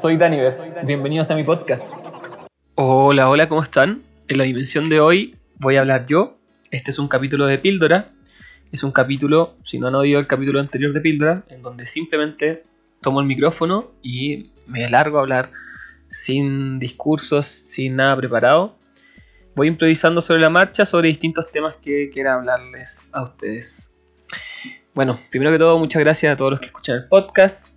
soy Daniver. Bienvenidos a mi podcast. Hola, hola, ¿cómo están? En la dimensión de hoy voy a hablar yo. Este es un capítulo de Píldora. Es un capítulo, si no han oído el capítulo anterior de Píldora, en donde simplemente tomo el micrófono y me largo a hablar sin discursos, sin nada preparado voy improvisando sobre la marcha sobre distintos temas que quiera hablarles a ustedes. Bueno, primero que todo, muchas gracias a todos los que escuchan el podcast.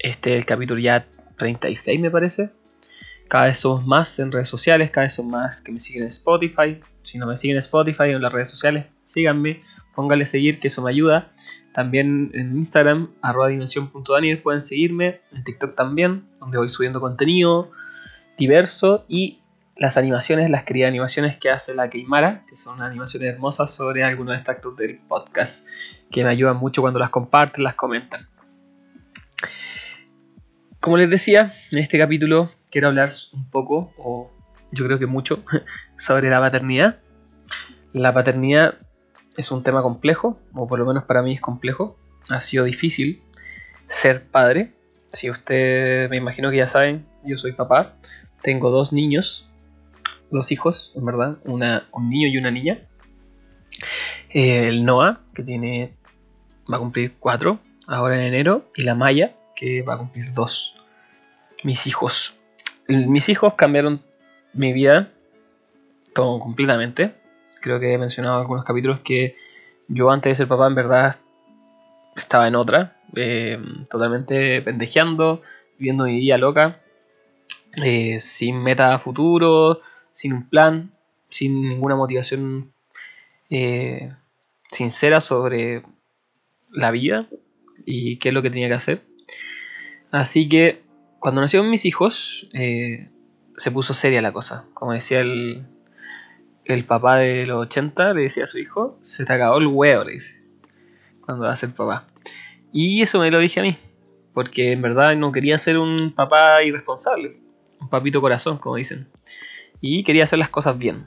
Este es el capítulo ya 36, me parece. Cada vez somos más en redes sociales, cada vez son más que me siguen en Spotify. Si no me siguen en Spotify o en las redes sociales, síganme, pónganle seguir, que eso me ayuda. También en Instagram, arroba dimensión.daniel, pueden seguirme. En TikTok también, donde voy subiendo contenido diverso y las animaciones, las queridas animaciones que hace la Keimara, que son animaciones hermosas sobre algunos extractos del podcast, que me ayudan mucho cuando las comparten, las comentan. Como les decía, en este capítulo quiero hablar un poco, o yo creo que mucho, sobre la paternidad. La paternidad es un tema complejo, o por lo menos para mí es complejo. Ha sido difícil ser padre. Si ustedes me imagino que ya saben, yo soy papá. Tengo dos niños, dos hijos, en verdad, una, un niño y una niña. Eh, el Noah, que tiene va a cumplir cuatro ahora en enero, y la Maya, que va a cumplir dos. Mis hijos. Mis hijos cambiaron mi vida todo completamente. Creo que he mencionado en algunos capítulos que yo antes de ser papá en verdad estaba en otra, eh, totalmente pendejeando, viviendo mi vida loca, eh, sin meta futuro, sin un plan, sin ninguna motivación eh, sincera sobre la vida y qué es lo que tenía que hacer. Así que cuando nacieron mis hijos, eh, se puso seria la cosa. Como decía el, el papá de los 80, le decía a su hijo, se te acabó el huevo, le dice, cuando va a ser papá. Y eso me lo dije a mí, porque en verdad no quería ser un papá irresponsable, un papito corazón, como dicen y quería hacer las cosas bien.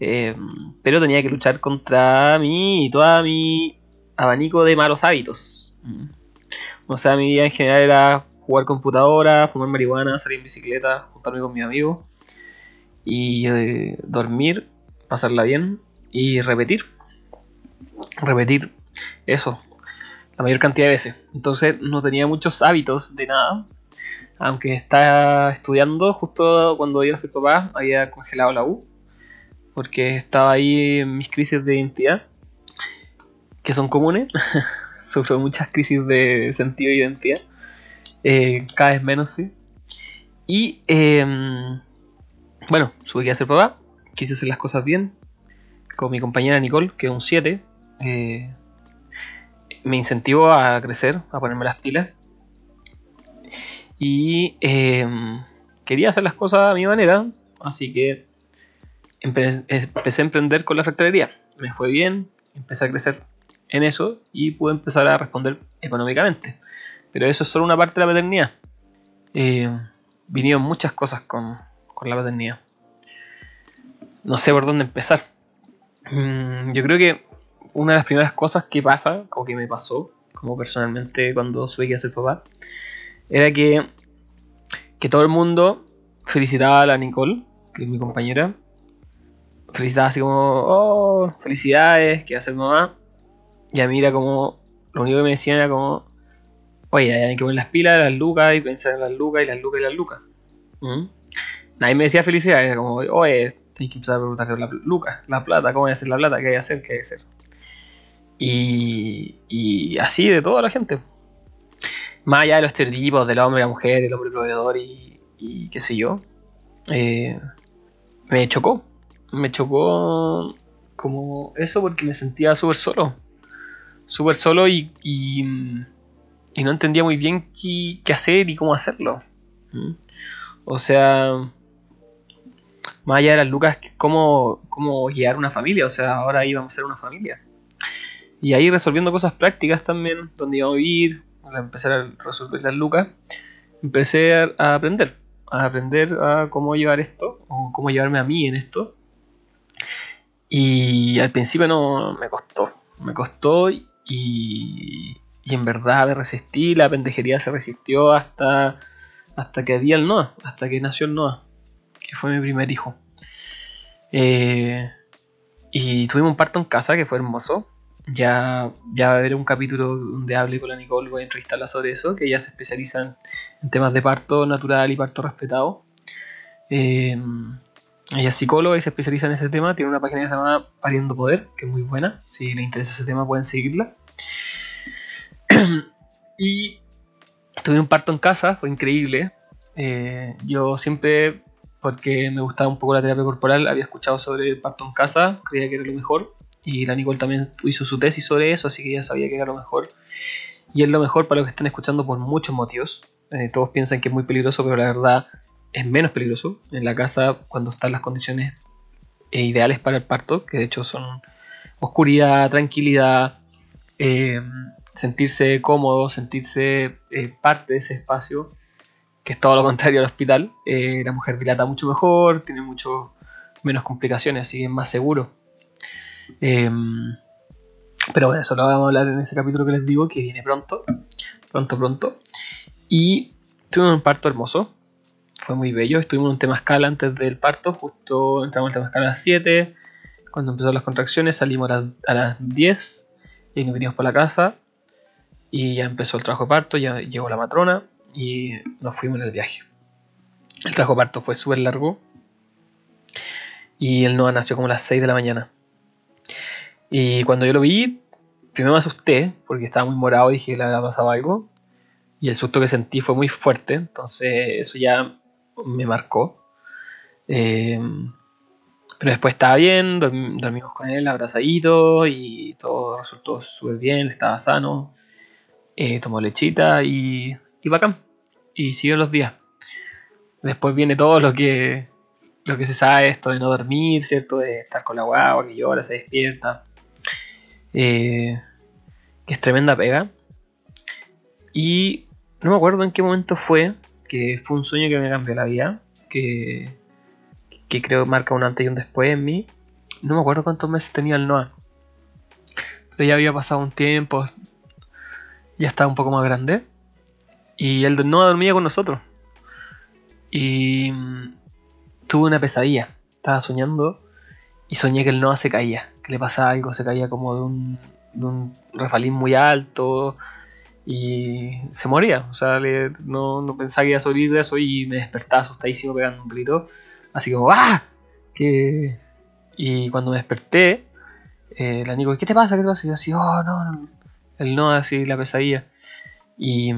Eh, pero tenía que luchar contra mí y todo mi abanico de malos hábitos. O sea, mi vida en general era jugar computadora, fumar marihuana, salir en bicicleta, juntarme con mis amigos y eh, dormir, pasarla bien y repetir. Repetir eso la mayor cantidad de veces. Entonces no tenía muchos hábitos de nada aunque estaba estudiando, justo cuando iba a ser papá, había congelado la U, porque estaba ahí en mis crisis de identidad, que son comunes. Sufro muchas crisis de sentido de identidad, eh, cada vez menos, sí. Y em, bueno, subí a ser papá, quise hacer las cosas bien, con mi compañera Nicole, que es un 7. Eh, me incentivó a crecer, a ponerme las pilas y em, quería hacer las cosas a mi manera, así que empecé a emprender con la factorería. Me fue bien, empecé a crecer en eso y pude empezar a responder económicamente. Pero eso es solo una parte de la paternidad. Eh, vinieron muchas cosas con, con, la paternidad. No sé por dónde empezar. Mm, yo creo que una de las primeras cosas que pasa, o que me pasó, como personalmente cuando subí a ser papá, era que, que todo el mundo felicitaba a la Nicole, que es mi compañera. Felicitaba así como, oh, felicidades, que va a ser mamá. Y a mí era como, lo único que me decían era como, oye, hay que poner las pilas, las lucas y pensar en las lucas y las lucas y las lucas. ¿Mm? Nadie me decía felicidades, era como, oye, tienes que empezar a preguntarte la lucas, la plata, cómo voy a hacer la plata, qué hay que hacer, qué hay que hacer. Y, y así de toda la gente más allá de los estereotipos del hombre, la mujer, el hombre proveedor y, qué sé yo, eh, me chocó. Me chocó como eso porque me sentía súper solo. Súper solo y, y, no entendía muy bien qué, hacer y cómo hacerlo. ¿Mm? O sea, más allá de las lucas, cómo, cómo guiar una familia. O sea, ahora íbamos a ser una familia. Y ahí resolviendo cosas prácticas también, donde íbamos a vivir, empezar a resolver las lucas, empecé a, aprender, a aprender a cómo llevar esto, o cómo llevarme a mí en esto. Y al principio no me costó, me costó y, y en verdad me resistí, la pendejería se resistió hasta, hasta que había el Noah, hasta que nació el Noah, que fue mi primer hijo. Eh, y tuvimos un parto en casa que fue hermoso. Ya, ya va a haber un capítulo donde hable con la Nicole, voy a entrevistarla sobre eso, que ella se especializa en, temas de parto natural y parto respetado. Eh, ella es psicóloga y se especializa en ese tema. Tiene una página que se llama Pariendo Poder, que es muy buena. Si les interesa ese tema, pueden seguirla. y tuve un parto en casa, fue increíble. Eh, yo siempre, porque me gustaba un poco la terapia corporal, había escuchado sobre el parto en casa, creía que era lo mejor. Y la Nicole también hizo su tesis sobre eso, así que ya sabía que era lo mejor. Y es lo mejor para los que estén escuchando por muchos motivos. Eh, todos piensan que es muy peligroso, pero la verdad es menos peligroso en la casa cuando están las condiciones eh, ideales para el parto, que de hecho son oscuridad, tranquilidad, eh, sentirse cómodo, sentirse eh, parte de ese espacio, que es todo lo contrario al hospital. Eh, la mujer dilata mucho mejor, tiene mucho menos complicaciones, así que es más seguro. Pero bueno, eso lo vamos a hablar en ese capítulo que les digo, que viene pronto, pronto, pronto. Y tuvimos un parto hermoso, fue muy bello. Estuvimos en un temazcal antes del parto, justo entramos en temazcal a las 7. Cuando empezaron las contracciones salimos a a las 10 y nos vinimos para la casa. Y ya empezó el trabajo de parto, ya llegó la matrona y nos fuimos en el viaje. El trabajo de parto fue súper largo y el Noah nació como a las 6 de la mañana. Y cuando yo lo vi, primero me asusté porque estaba muy morado y dije que le había pasado algo. Y el susto que sentí fue muy fuerte, entonces eso ya me marcó. Eh, pero después estaba bien, dorm- dormimos con él abrazadito y todo resultó súper bien, estaba sano. Eh, tomó lechita y, y bacán. Y siguió los días. Después viene todo lo que, lo que se sabe, esto de no dormir, ¿cierto? De estar con la guagua que llora, se despierta. Eh, que es tremenda pega. Y no me acuerdo en qué momento fue, que fue un sueño que me cambió la vida, que, que creo marca un antes y un después en mí. No me acuerdo cuántos meses tenía el Noah. Pero ya había pasado un tiempo, ya estaba un poco más grande. Y el Noah dormía con nosotros. Y mm, tuve una pesadilla. Estaba soñando y soñé que el Noah se caía, que le pasaba algo, se caía como de un, de un refalín muy alto y se moría. O sea, no, no pensaba que iba a sobrevivir de eso y me despertaba asustadísimo pegando un grito. Así como ¡Ah! Que... Y cuando me desperté, eh, la Nico, ¿qué te pasa? ¿Qué te pasa? Y yo así, oh, no, no. El no, así, la pesadilla. Y,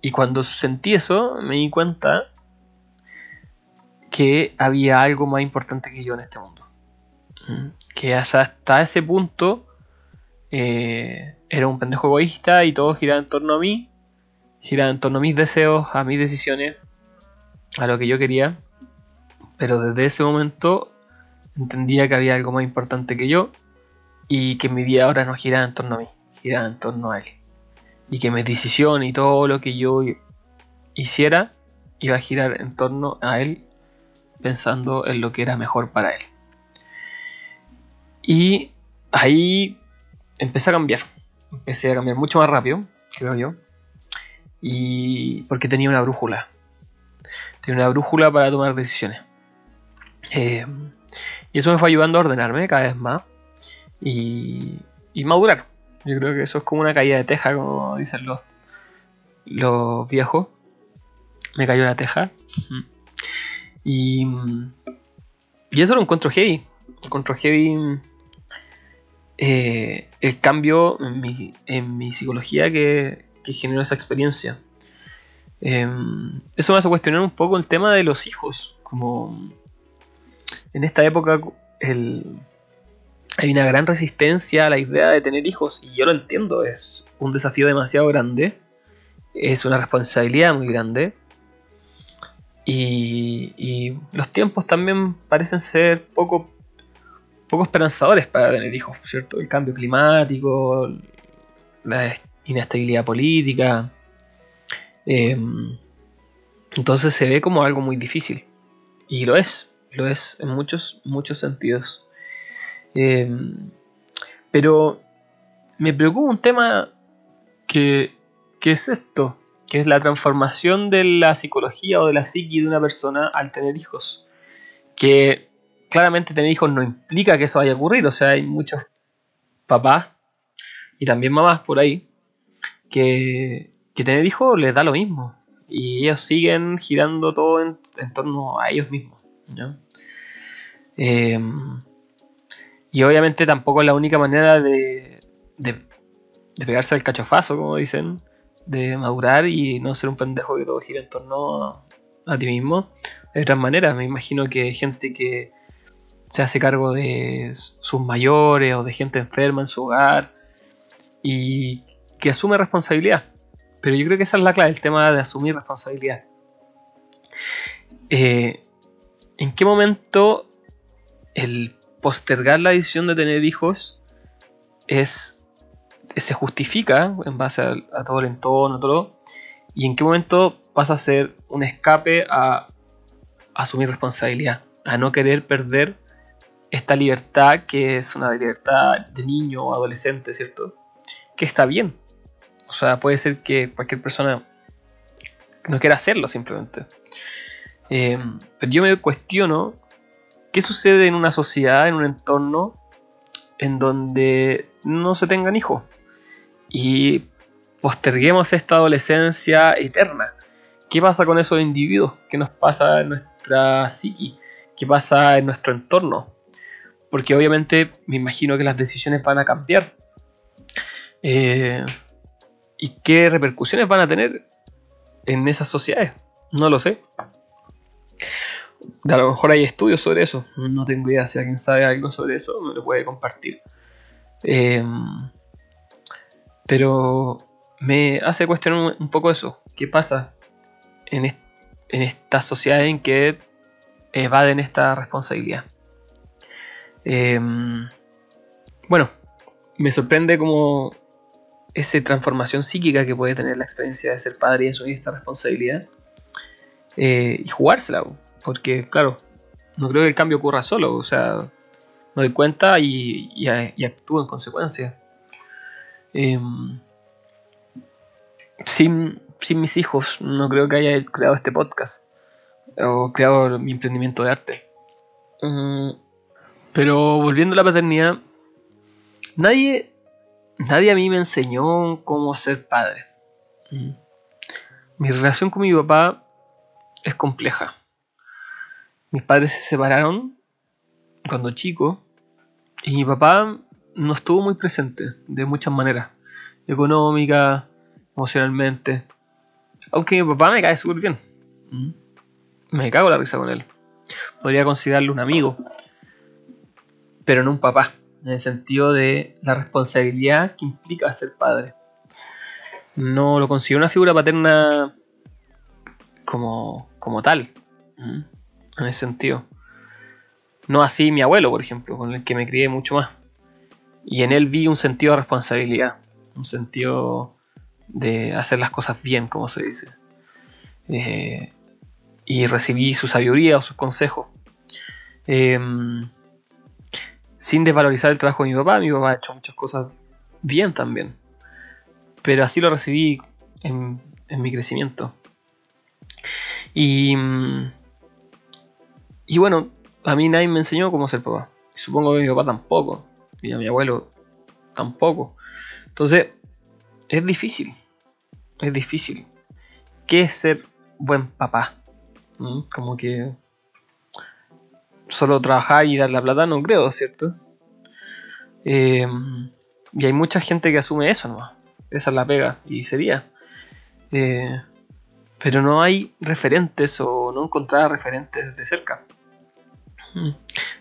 y cuando sentí eso, me di cuenta que había algo más importante que yo en este mundo. Mm, Que hasta, hasta ese punto eh, era un pendejo egoísta y todo giraba en torno a mí, giraba en torno a mis deseos, a mis decisiones, a lo que yo quería. Pero desde ese momento entendía que había algo más importante que yo y que mi vida ahora no giraba en torno a mí, giraba en torno a él. Y que mi decisión y todo lo que yo hiciera iba a girar en torno a él pensando en lo que era mejor para él. Y ahí empecé a cambiar. Empecé a cambiar mucho más rápido, creo yo. Y porque tenía una brújula. Tenía una brújula para tomar decisiones. Eh, y eso me fue ayudando a ordenarme cada vez más. Y, y madurar. Yo creo que eso es como una caída de teja, como dicen los, los viejos. Me cayó la teja. Y, y eso lo encuentro heavy. Encuentro heavy eh, el cambio en mi, en mi psicología que, que generó esa experiencia. Eh, eso me hace cuestionar un poco el tema de los hijos. Como en esta época hay una gran resistencia a la idea de tener hijos y yo lo entiendo, es un desafío demasiado grande, es una responsabilidad muy grande y, los tiempos también parecen ser poco, poco esperanzadores para tener hijos, ¿cierto? El cambio climático, la inestabilidad política, eh, entonces se ve como algo muy difícil y lo es, lo es en muchos, muchos sentidos. Eh, pero me preocupa un tema que, que es esto, que es la transformación de la psicología o de la psiqui de una persona al tener hijos. Que claramente tener hijos no implica que eso vaya a ocurrir, o sea, hay muchos papás y también mamás por ahí que, que tener hijos les da lo mismo y ellos siguen girando todo en, torno a ellos mismos. Eh, y obviamente tampoco es la única manera de, pegarse al cachofazo, como dicen, de madurar y no ser un pendejo que todo gira en torno a, ti mismo. De otras maneras, me imagino que hay gente que se hace cargo de sus mayores o de gente enferma en su hogar y que asume responsabilidad. Pero yo creo que esa es la clave, el tema de asumir responsabilidad. Eh, ¿En qué momento el postergar la decisión de tener hijos es se justifica en base a, todo el entorno, todo, y en qué momento pasa a ser un escape a, asumir responsabilidad, a no querer perder esta libertad que es una libertad de niño o adolescente, ¿cierto? Que está bien, o sea, puede ser que cualquier persona no quiera hacerlo simplemente. Eh, pero yo me cuestiono qué sucede en una sociedad, en un entorno en donde no se tengan hijos y posterguemos esta adolescencia eterna. ¿Qué pasa con esos individuos? ¿Qué nos pasa en nuestra psiqui? ¿Qué pasa en nuestro entorno? Porque obviamente me imagino que las decisiones van a cambiar. Eh, ¿Y qué repercusiones van a tener en esas sociedades? No lo sé. A lo mejor hay estudios sobre eso. No tengo idea. Si alguien sabe algo sobre eso, me lo puede compartir. Em, pero me hace cuestionar un, poco eso. ¿Qué pasa en, estas sociedades en que evaden esta responsabilidad? Em, bueno, me sorprende como esa transformación psíquica que puede tener la experiencia de ser padre y asumir esta responsabilidad eh, y jugársela, porque claro, no creo que el cambio ocurra solo, o sea, me doy cuenta y, y, actúo en consecuencia. Em, sin, sin mis hijos, no creo que haya creado este podcast o creado mi emprendimiento de arte. Pero volviendo a la paternidad, nadie nadie a mí me enseñó cómo ser padre. Mm. Mi relación con mi papá es compleja. Mis padres se separaron cuando chico y mi papá no estuvo muy presente de muchas maneras. Económica, emocionalmente. Aunque mi papá me cae súper bien. Mm. Me cago la risa con él. Podría considerarlo un amigo. Pero no un papá en el sentido de la responsabilidad que implica ser padre. No lo considero una figura paterna como, como tal, en ese sentido. No así mi abuelo, por ejemplo, con el que me crié mucho más. Y en él vi un sentido de responsabilidad, un sentido de hacer las cosas bien, como se dice. Eh, y recibí su sabiduría o sus consejos. Eh, sin desvalorizar el trabajo de mi papá, mi papá ha hecho muchas cosas bien también. Pero así lo recibí en, mi crecimiento. Y, y bueno, a mí nadie me enseñó cómo ser papá. Supongo que mi papá tampoco. Y a mi abuelo tampoco. Entonces, es difícil. Es difícil. ¿Qué es ser buen papá? ¿Mm? Como que solo trabajar y dar la plata, no creo, ¿cierto? Eh, y hay mucha gente que asume eso nomás. Esa es la pega, y sería. Eh, pero no hay referentes o no encontraba referentes de cerca. Mm.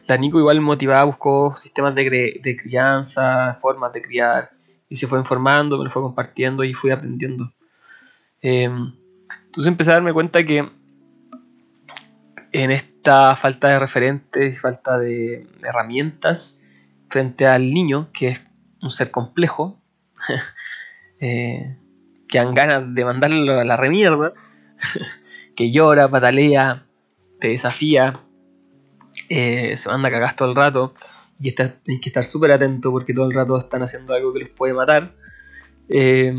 La Nico igual motivada buscó sistemas de, de, crianza, formas de criar, y se fue informando, me lo fue compartiendo y fui aprendiendo. Eh, entonces empecé a darme cuenta que en esta falta de referentes, falta de herramientas frente al niño, que es un ser complejo, eh, que han ganas de mandarle a la remierda, que llora, patalea, te desafía, eh, se manda a cagar todo el rato, y hay que estar súper atento porque todo el rato están haciendo algo que les puede matar, eh,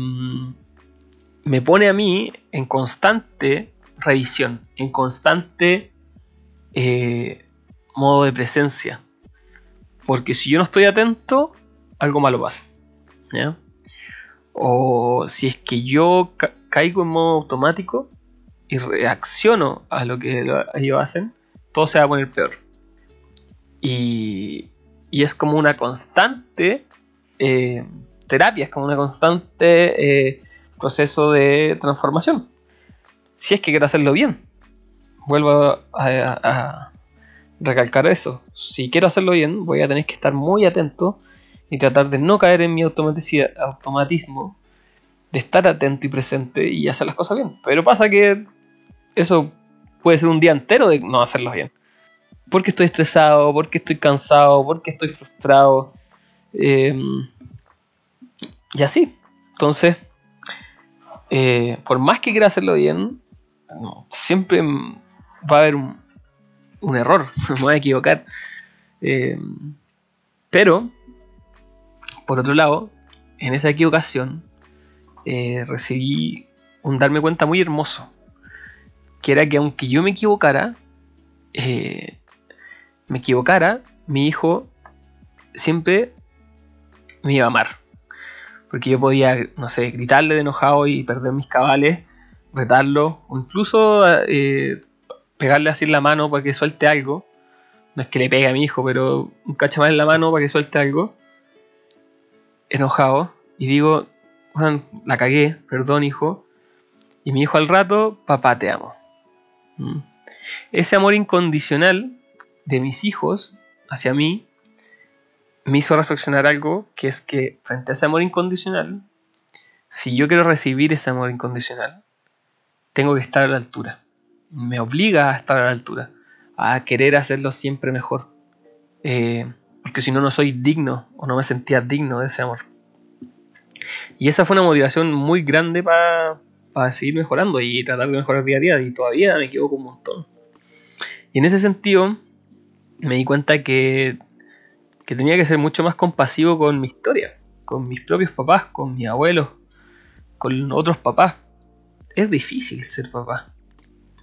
me pone a mí en constante revisión, en constante eh, modo de presencia. Porque si yo no estoy atento, algo malo pasa. O si es que yo ca- caigo en modo automático y reacciono a lo que lo- ellos hacen, todo se va a poner peor. Y, y es como una constante eh, terapia, es como una constante eh, proceso de transformación. Si es que quiero hacerlo bien. Vuelvo a, recalcar eso. Si quiero hacerlo bien, voy a tener que estar muy atento y tratar de no caer en mi automatismo, de estar atento y presente y hacer las cosas bien. Pero pasa que eso puede ser un día entero de no hacerlo bien. Porque estoy estresado, porque estoy cansado, porque estoy frustrado. eh, y así. Entonces, eh, por más que quiera hacerlo bien, siempre va a haber un, error, me voy a equivocar. Eh, pero, por otro lado, en esa equivocación eh, recibí un darme cuenta muy hermoso, que era que aunque yo me equivocara, eh, me equivocara, mi hijo siempre me iba a amar. Porque yo podía, no sé, gritarle de enojado y perder mis cabales, retarlo, o incluso eh, pegarle así en la mano para que suelte algo. No es que le pegue a mi hijo, pero un cachamal en la mano para que suelte algo. Enojado. Y digo, "Juan, la cagué, perdón hijo. Y mi hijo al rato, papá te amo. Mm. Ese amor incondicional de mis hijos hacia mí me hizo reflexionar algo, que es que frente a ese amor incondicional, si yo quiero recibir ese amor incondicional, tengo que estar a la altura. Me obliga a estar a la altura, a querer hacerlo siempre mejor. Eh, porque si no, no soy digno o no me sentía digno de ese amor. Y esa fue una motivación muy grande para seguir mejorando y tratar de mejorar día a día. Y todavía me equivoco un montón. Y en ese sentido, me di cuenta que, que tenía que ser mucho más compasivo con mi historia, con mis propios papás, con mis abuelos, con otros papás. Es difícil ser papá.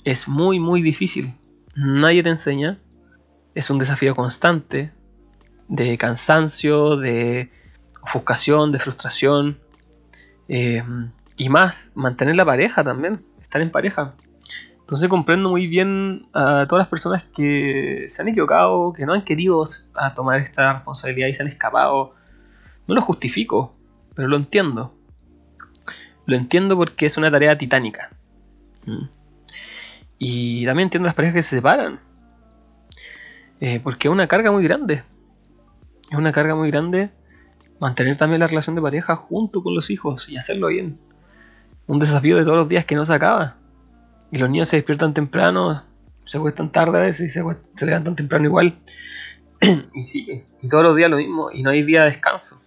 Es muy, muy difícil. Nadie te enseña. Es un desafío constante de cansancio, de ofuscación, de frustración. eh, y más, mantener la pareja también, estar en pareja. Entonces comprendo muy bien a todas las personas que se han equivocado, que no han querido a tomar esta responsabilidad y se han escapado. No lo justifico, pero lo entiendo. Lo entiendo porque es una tarea titánica. Mm. Y también entiendo las parejas que se separan. Eh, porque es una carga muy grande. Es una carga muy grande mantener también la relación de pareja junto con los hijos y hacerlo bien. Un desafío de todos los días que no se acaba. Y los niños se despiertan temprano, se acuestan tarde a veces y se, se levantan temprano igual. y sigue. Y todos los días lo mismo. Y no hay día de descanso.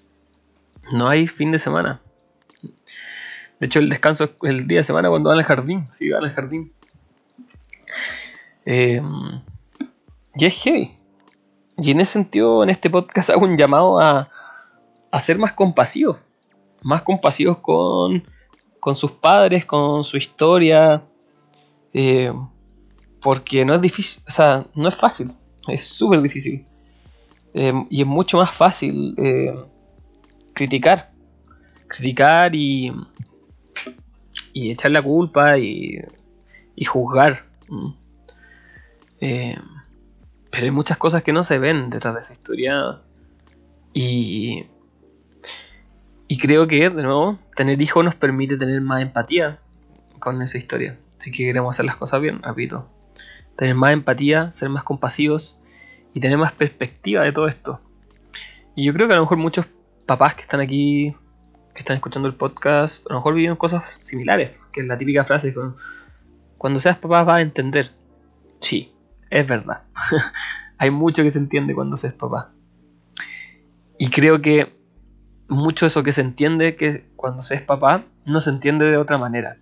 No hay fin de semana. De hecho, el descanso es el día de semana cuando van al jardín. Sí, van al jardín. Eh, y es heavy. Y en ese sentido, en este podcast hago un llamado a, a ser más compasivos. Más compasivos con, con sus padres, con su historia. eh, porque no es difícil, o sea, no es fácil. Es súper difícil. Eh, y es mucho más fácil eh, criticar. Criticar y, y echar la culpa y, y juzgar. Pero hay muchas cosas que no se ven detrás de esa historia. Y, y creo que, de nuevo, tener hijos nos permite tener más empatía con esa historia. Si que queremos hacer las cosas bien, repito. Tener más empatía, ser más compasivos y tener más perspectiva de todo esto. Y yo creo que a lo mejor muchos papás que están aquí, que están escuchando el podcast, a lo mejor vivieron cosas similares. Que es la típica frase, cuando seas papá vas a entender. Sí, es verdad. Hay mucho que se entiende cuando se es papá. Y creo que mucho de eso que se entiende que cuando se es papá no se entiende de otra manera.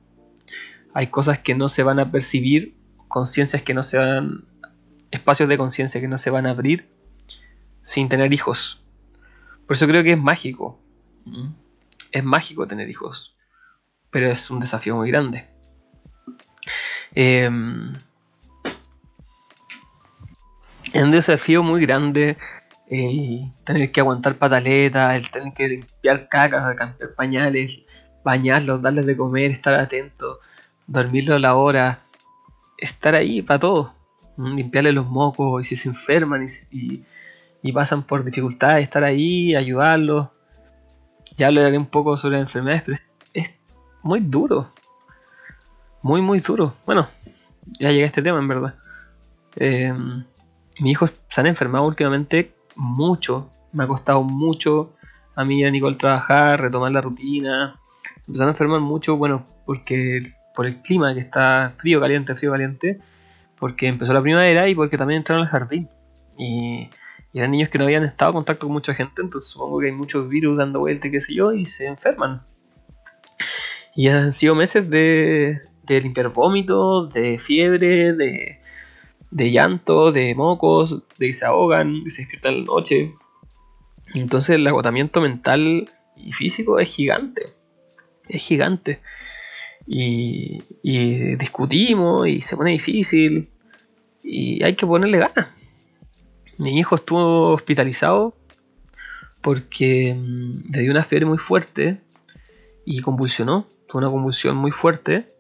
Hay cosas que no se van a percibir, conciencias que no se van, espacios de conciencia que no se van a abrir sin tener hijos. Por eso creo que es mágico. Es mágico tener hijos. Pero es un desafío muy grande. Em, es un desafío muy grande el tener que aguantar pataletas, el tener que limpiar cacas, cambiar pañales, bañarlos, darles de comer, estar atento, dormirlos a la hora, estar ahí para todo, limpiarles los mocos y si se enferman y, pasan por dificultades, estar ahí, ayudarlos. Ya hablaré un poco sobre enfermedades, pero es, muy duro, muy, muy duro. Bueno, ya llegué a este tema en verdad. Eh, mis hijos se han enfermado últimamente mucho. Me ha costado mucho a mí y a Nicole trabajar, retomar la rutina. Empezaron a enfermar mucho, bueno, porque por el clima que está frío, caliente, frío, caliente. Porque empezó la primavera y porque también entraron al jardín. Y, eran niños que no habían estado en contacto con mucha gente, entonces supongo que hay muchos virus dando vuelta y qué sé yo, y se enferman. Y han sido meses de, de limpiar vómitos, de fiebre, de, de llanto, de mocos, de que se ahogan, de se despiertan en la noche. Entonces el agotamiento mental y físico es gigante. Es gigante. Y, discutimos y se pone difícil. Y hay que ponerle ganas. Mi hijo estuvo hospitalizado porque mm, le dio una fiebre muy fuerte y convulsionó. Tuvo una convulsión muy fuerte.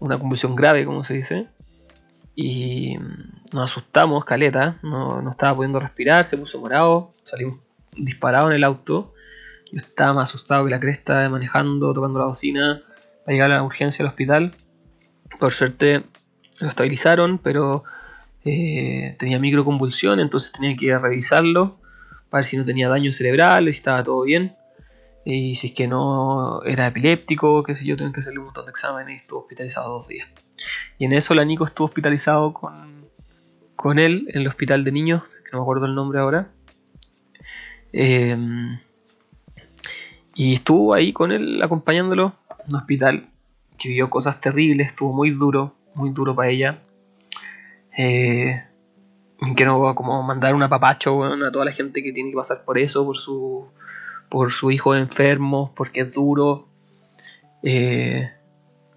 Una convulsión grave, como se dice y nos asustamos, caleta, no, no, estaba pudiendo respirar, se puso morado, salimos disparados en el auto. Yo estaba más asustado que la cresta, manejando, tocando la bocina, para llegar a la urgencia al hospital. Por suerte lo estabilizaron, pero eh, tenía microconvulsión, entonces tenía que revisarlo para ver si no tenía daño cerebral, si estaba todo bien. Y si es que no era epiléptico, qué sé yo, tengo que hacerle un montón de exámenes y estuvo hospitalizado dos días. Y en eso la Nico estuvo hospitalizado con, con él en el hospital de niños, que no me acuerdo el nombre ahora. Em, y estuvo ahí con él acompañándolo en un hospital que vivió cosas terribles, estuvo muy duro, muy duro para ella. Eh, quiero como mandar un apapacho a toda la gente que tiene que pasar por eso, por su por su hijo enfermo, porque es duro, eh,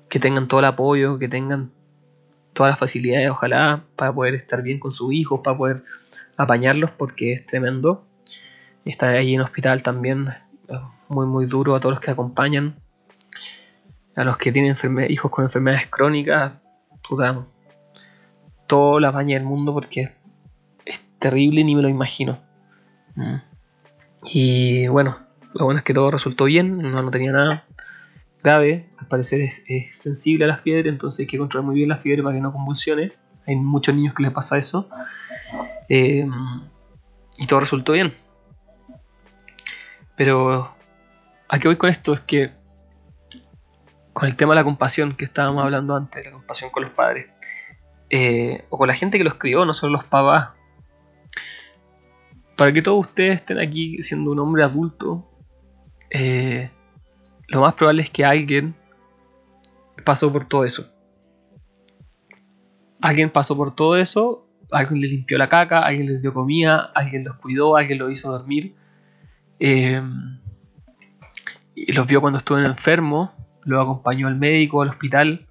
que tengan todo el apoyo, que tengan todas las facilidades, ojalá, para poder estar bien con sus hijos, para poder apañarlos, porque es tremendo. Estar ahí en hospital también muy, muy duro a todos los que acompañan, a los que tienen hijos con enfermedades crónicas, puta, todo la apaña del mundo porque es terrible ni me lo imagino. Mm. Y bueno, lo bueno es que todo resultó bien, no, no tenía nada grave, al parecer es, sensible a la fiebre, entonces hay que controlar muy bien la fiebre para que no convulsione. Hay muchos niños que les pasa eso. Eh, y todo resultó bien. Pero a qué voy con esto es que con el tema de la compasión que estábamos hablando antes, la compasión con los padres, eh, o con la gente que los crió, no solo los papás, para que todos ustedes estén aquí siendo un hombre adulto, eh, lo más probable es que alguien pasó por todo eso. Alguien pasó por todo eso, alguien les limpió la caca, alguien les dio comida, alguien los cuidó, alguien los hizo dormir. Eh, y los vio cuando estuvieron enfermos, los acompañó al médico, al hospital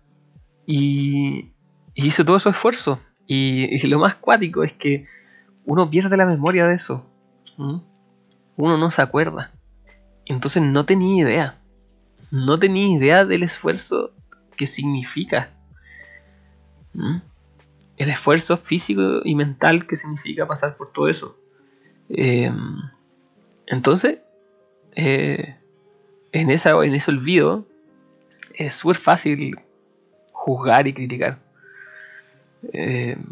y, hizo todo su esfuerzo. y, lo más cuático es que uno pierde la memoria de eso. Uno no se acuerda. Entonces no tenía idea. No tenía idea del esfuerzo que significa. El esfuerzo físico y mental que significa pasar por todo eso. Em, entonces, eh, en, esa, en ese olvido, es súper fácil juzgar y criticar. Em,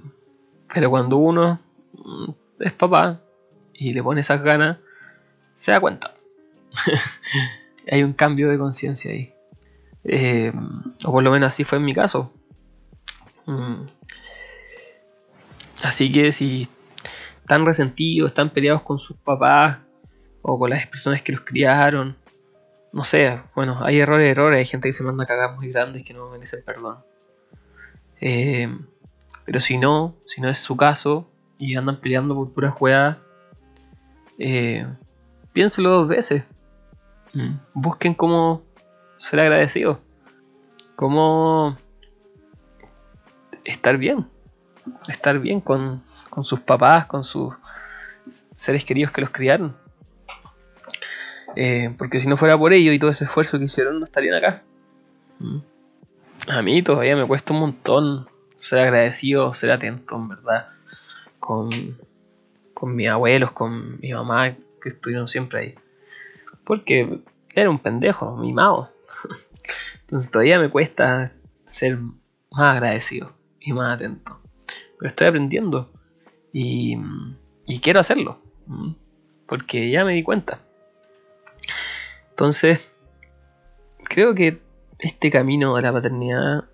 pero cuando uno Mm, es papá y le pone esas ganas, se da cuenta. Hay un cambio de conciencia ahí. Eh, o por lo menos así fue en mi caso. Mm. Así que si están resentidos, están peleados con sus papás o con las personas que los criaron, no sé, bueno, hay errores, errores, hay gente que se manda cagar muy grandes que no merece perdón. Eh, pero si no, si no es su caso, y andan peleando por puras juegas, eh, piénselo dos veces. Mm. Busquen cómo ser agradecidos. Cómo estar bien. Estar bien con, con sus papás, con sus seres queridos que los criaron. Eh, porque si no fuera por ello y todo ese esfuerzo que hicieron, no estarían acá. Mm. A mí todavía me cuesta un montón ser agradecido, ser atento, en verdad, con, con mis abuelos, con mi mamá, que estuvieron siempre ahí. Porque era un pendejo, mimado. Entonces todavía me cuesta ser más agradecido y más atento. Pero estoy aprendiendo y, quiero hacerlo. Porque ya me di cuenta. Entonces, creo que este camino a la paternidad,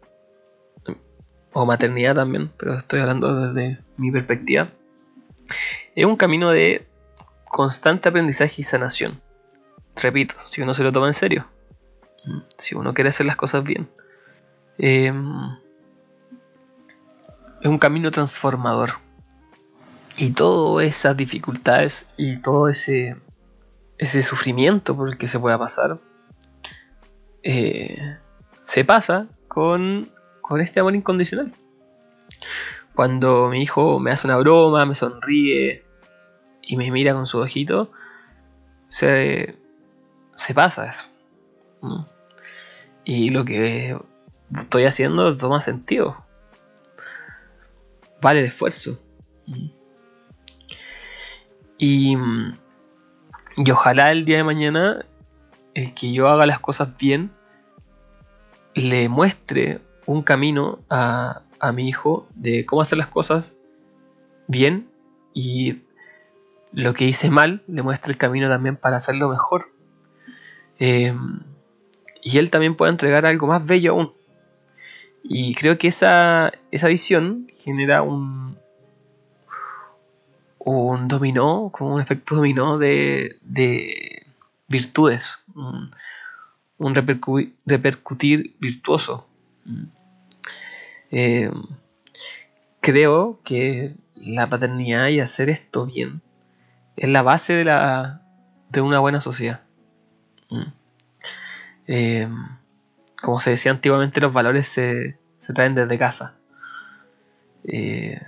o maternidad también, pero estoy hablando desde mi perspectiva, es un camino de constante aprendizaje y sanación. Repito, si uno se lo toma en serio, si uno quiere hacer las cosas bien, em, es un camino transformador. Y todas esas dificultades y todo ese ese sufrimiento por el que se pueda pasar, eh, se pasa con, con este amor incondicional. Cuando mi hijo me hace una broma, me sonríe y me mira con su ojito, se, se pasa eso. Y lo que estoy haciendo toma sentido. Vale el esfuerzo. Y y ojalá el día de mañana el que yo haga las cosas bien le muestre un camino a, mi hijo de cómo hacer las cosas bien y lo que hice mal le muestre el camino también para hacerlo mejor. Em, y él también pueda entregar algo más bello aún. Y creo que esa, esa visión genera un, un dominó, como un efecto dominó de, de virtudes, un, repercutir virtuoso. Eh, creo que la paternidad y hacer esto bien es la base de, la, de una buena sociedad. Eh, como se decía antiguamente, los valores se, se traen desde casa. Eh,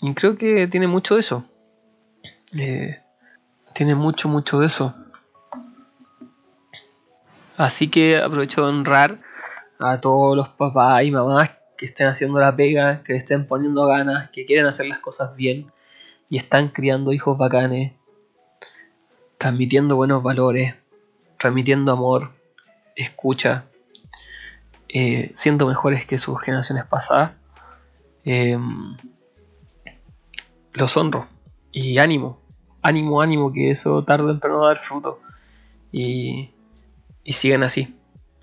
y creo que tiene mucho de eso. Eh, tiene mucho, mucho de eso. Así que aprovecho de honrar a todos los papás y mamás que estén haciendo la pega, que estén poniendo ganas, que quieren hacer las cosas bien y están criando hijos bacanes, transmitiendo buenos valores, transmitiendo amor, escucha, eh, siendo mejores que sus generaciones pasadas. Eh, los honro y ánimo, ánimo, ánimo, que eso tarde o temprano a dar fruto. Y, y siguen así.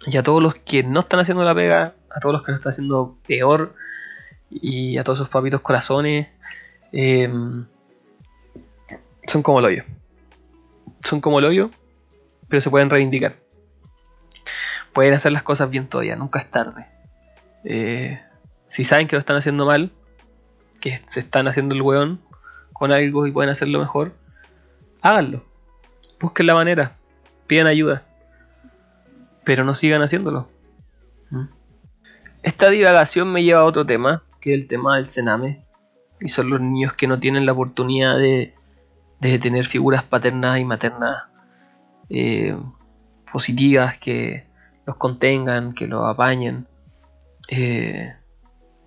Y a todos los que no están haciendo la pega, a todos los que lo están haciendo peor, y a todos esos papitos corazones, em, son como el hoyo. Son como el hoyo, pero se pueden reivindicar. Pueden hacer las cosas bien todavía, nunca es tarde. Eh, si saben que lo están haciendo mal, que se están haciendo el weón con algo y pueden hacerlo mejor, háganlo. Busquen la manera. Pidan ayuda. Pero no sigan haciéndolo. ¿Mm? Esta divagación me lleva a otro tema, que es el tema del cename. Y son los niños que no tienen la oportunidad de, de tener figuras paternas y maternas eh, positivas que los contengan, que los apañen. Eh,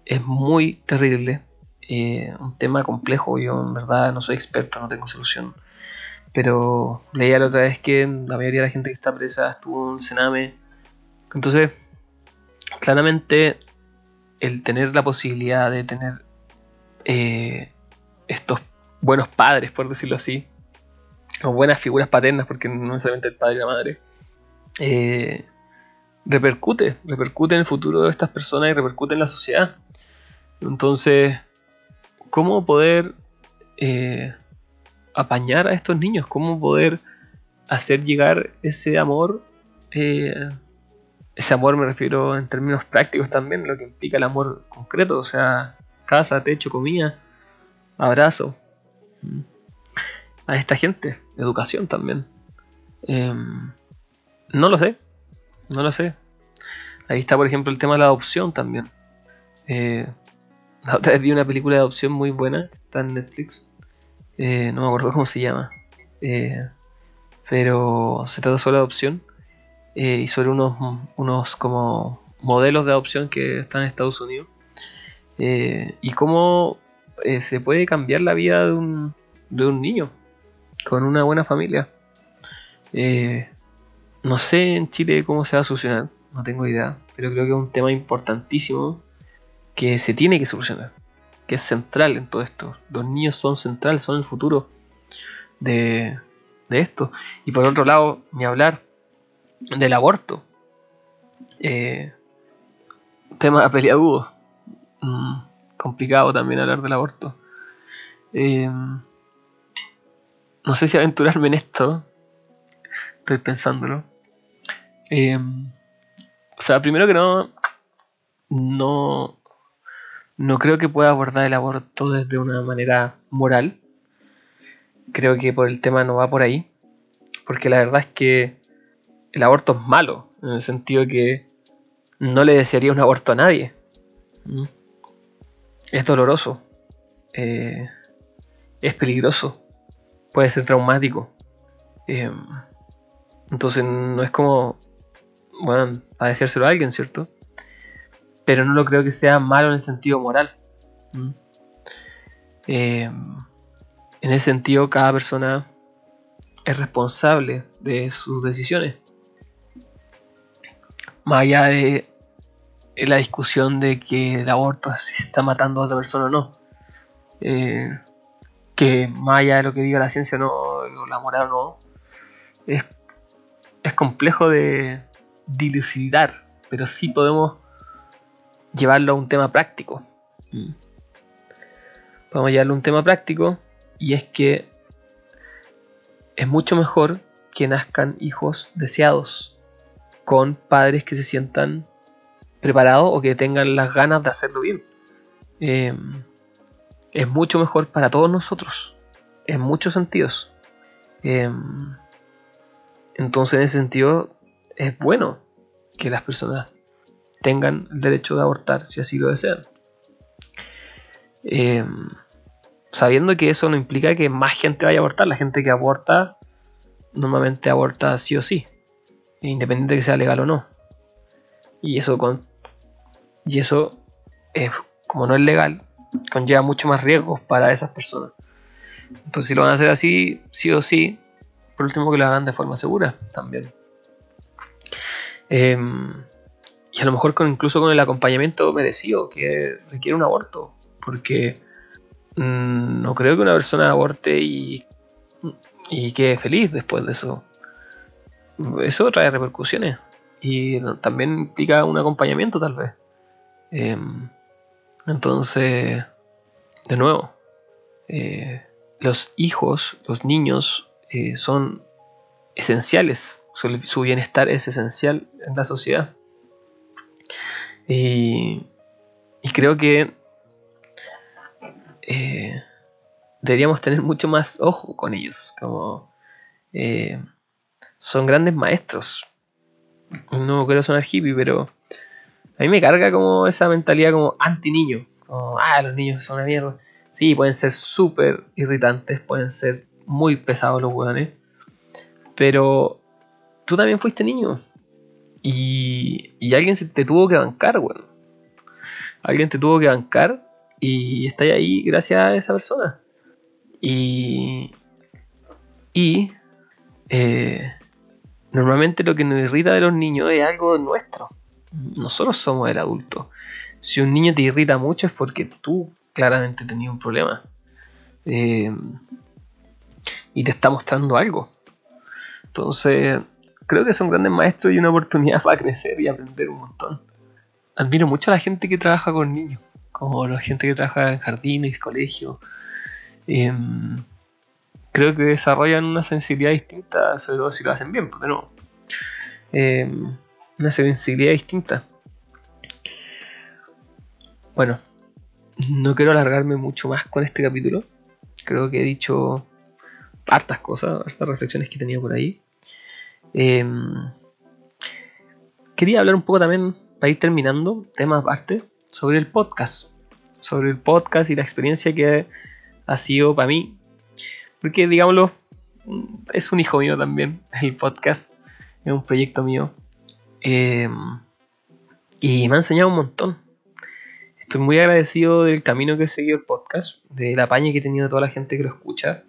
es muy terrible. Eh, un tema complejo. Yo en verdad no soy experto, no tengo solución. Pero leía la otra vez que la mayoría de la gente que está presa estuvo en Sename. Entonces, claramente, el tener la posibilidad de tener estos buenos padres, por decirlo así, o buenas figuras paternas, porque no necesariamente el padre y la madre, eh, repercute, repercute en el futuro de estas personas y repercute en la sociedad. Entonces, ¿cómo poder eh, apañar a estos niños, cómo poder hacer llegar ese amor, eh, ese amor me refiero en términos prácticos también, lo que implica el amor concreto, o sea, casa, techo, comida, abrazo. A esta gente? Educación también. Em, no lo sé, no lo sé. Ahí está, por ejemplo, el tema de la adopción también. Eh, la otra vez vi una película de adopción muy buena, está en Netflix. Eh, no me acuerdo cómo se llama. Eh, pero se trata sobre adopción y sobre unos, unos como modelos de adopción que están en Estados Unidos. y cómo se puede cambiar la vida de un, de un niño con una buena familia. no sé en Chile cómo se va a solucionar no tengo idea, pero creo que es un tema importantísimo que se tiene que solucionar, que es central en todo esto. Los niños son centrales, son el futuro de, esto. Y por otro lado, ni hablar del aborto. Eh, tema peleagudo. Mm, complicado también hablar del aborto. Eh, no sé si aventurarme en esto. Estoy pensándolo. Eh, o sea, primero que no, no, no creo que pueda abordar el aborto desde una manera moral. Creo que por el tema no va por ahí. Porque la verdad es que el aborto es malo. En el sentido que no le desearía un aborto a nadie. ¿Mm? Es doloroso. Eh, es peligroso. Puede ser traumático. Eh, entonces no es como bueno, a decírselo a alguien, ¿cierto? Pero no lo creo que sea malo en el sentido moral. ¿Mm? Eh, en ese sentido, cada persona es responsable de sus decisiones. Más allá de la discusión de que el aborto está matando a otra persona o no. Eh, que más allá de lo que diga la ciencia no, o la moral no, es, es complejo de, dilucidar, pero sí podemos llevarlo a un tema práctico. Mm. Podemos llevarlo a un tema práctico y es que es mucho mejor que nazcan hijos deseados con padres que se sientan preparados o que tengan las ganas de hacerlo bien. Em, es mucho mejor para todos nosotros, en muchos sentidos. Em, entonces, en ese sentido, es bueno que las personas tengan el derecho de abortar si así lo desean. Em, sabiendo que eso no implica que más gente vaya a abortar, la gente que aborta normalmente aborta sí o sí, independiente de que sea legal o no. Y eso con y eso como no es legal, conlleva mucho más riesgos para esas personas. Entonces si lo van a hacer así, sí o sí, por último que lo hagan de forma segura también. Em, y a lo mejor con, incluso con el acompañamiento merecido que requiere un aborto. Porque mm, no creo que una persona aborte y, y quede feliz después de eso. Eso trae repercusiones. Y también implica un acompañamiento tal vez. Em, entonces, de nuevo, eh, los hijos, los niños, eh, son esenciales su, bienestar es esencial en la sociedad. Y, creo que eh, deberíamos tener mucho más ojo con ellos. Como son grandes maestros. No quiero sonar hippie, pero a mí me carga como esa mentalidad como anti-niño. Ah, los niños son una mierda. Sí, pueden ser súper irritantes, pueden ser muy pesados los hueones. Pero tú también fuiste niño. Y, y alguien te tuvo que bancar, weón. Alguien te tuvo que bancar y está ahí gracias a esa persona. Y. Y. Eh, normalmente lo que nos irrita de los niños es algo nuestro. Nosotros somos el adulto. Si un niño te irrita mucho es porque tú claramente tenías un problema. Eh, y te está mostrando algo. Entonces, creo que son grandes maestros y una oportunidad para crecer y aprender un montón. Admiro mucho a la gente que trabaja con niños, como la gente que trabaja en jardines, colegios. Em, creo que desarrollan una sensibilidad distinta, sobre todo si lo hacen bien, porque no. Em, una sensibilidad distinta. Bueno, no quiero alargarme mucho más con este capítulo. Creo que he dicho hartas cosas, hartas reflexiones que he tenido por ahí. Em, quería hablar un poco también, para ir terminando, temas aparte, sobre el podcast. Sobre el podcast y la experiencia que ha sido para mí. Porque, digámoslo, es un hijo mío también, el podcast. Es un proyecto mío. Em, y me ha enseñado un montón. Estoy muy agradecido del camino que he seguido el podcast, de la paña que he tenido de toda la gente que lo escucha.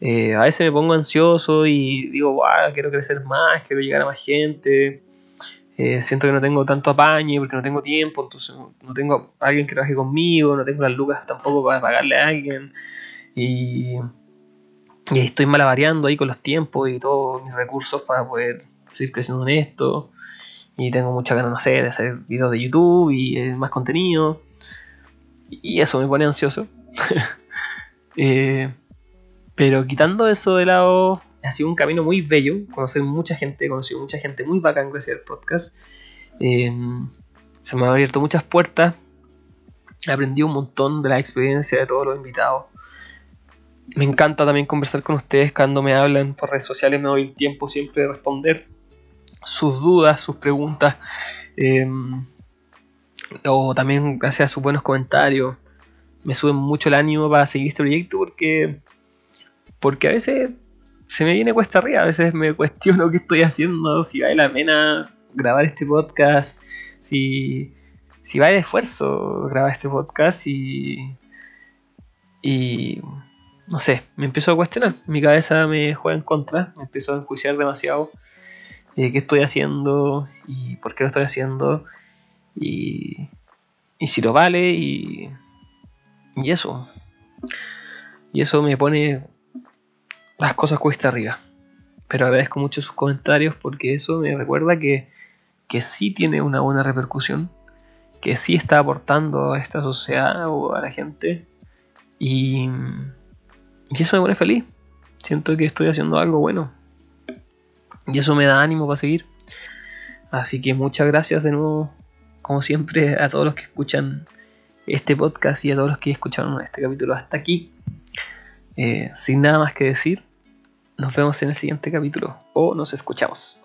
Eh, a veces me pongo ansioso y digo, quiero crecer más, quiero llegar a más gente. Eh, siento que no tengo tanto apañe porque no tengo tiempo, entonces no tengo alguien que trabaje conmigo, no tengo las lucas tampoco para pagarle a alguien. Y, y estoy malavariando ahí con los tiempos y todos mis recursos para poder seguir creciendo en esto. Y tengo mucha ganas, no sé, de hacer videos de YouTube y eh, más contenido. Y eso me pone ansioso. eh, pero quitando eso de lado, ha sido un camino muy bello. Conocer mucha gente, he conocido mucha gente muy bacán gracias al podcast. Em, se me han abierto muchas puertas. He aprendido un montón de la experiencia de todos los invitados. Me encanta también conversar con ustedes cuando me hablan por redes sociales. Me doy el tiempo siempre de responder sus dudas, sus preguntas. Em, o también gracias a sus buenos comentarios. Me suben mucho el ánimo para seguir este proyecto porque porque a veces se me viene cuesta arriba, a veces me cuestiono qué estoy haciendo, si vale la pena grabar este podcast, si, si vale esfuerzo grabar este podcast y, y no sé, me empiezo a cuestionar, mi cabeza me juega en contra, me empiezo a enjuiciar demasiado eh, qué estoy haciendo y por qué lo estoy haciendo y, si lo vale y, y eso. Y eso me pone las cosas cuesta arriba. Pero agradezco mucho sus comentarios porque eso me recuerda que, que sí tiene una buena repercusión, que sí está aportando a esta sociedad o a la gente. Y, y eso me pone feliz. Siento que estoy haciendo algo bueno. Y eso me da ánimo para seguir. Así que muchas gracias de nuevo, como siempre, a todos los que escuchan este podcast y a todos los que escucharon este capítulo hasta aquí. Eh, sin nada más que decir, nos vemos en el siguiente capítulo o nos escuchamos.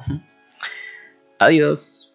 Adiós.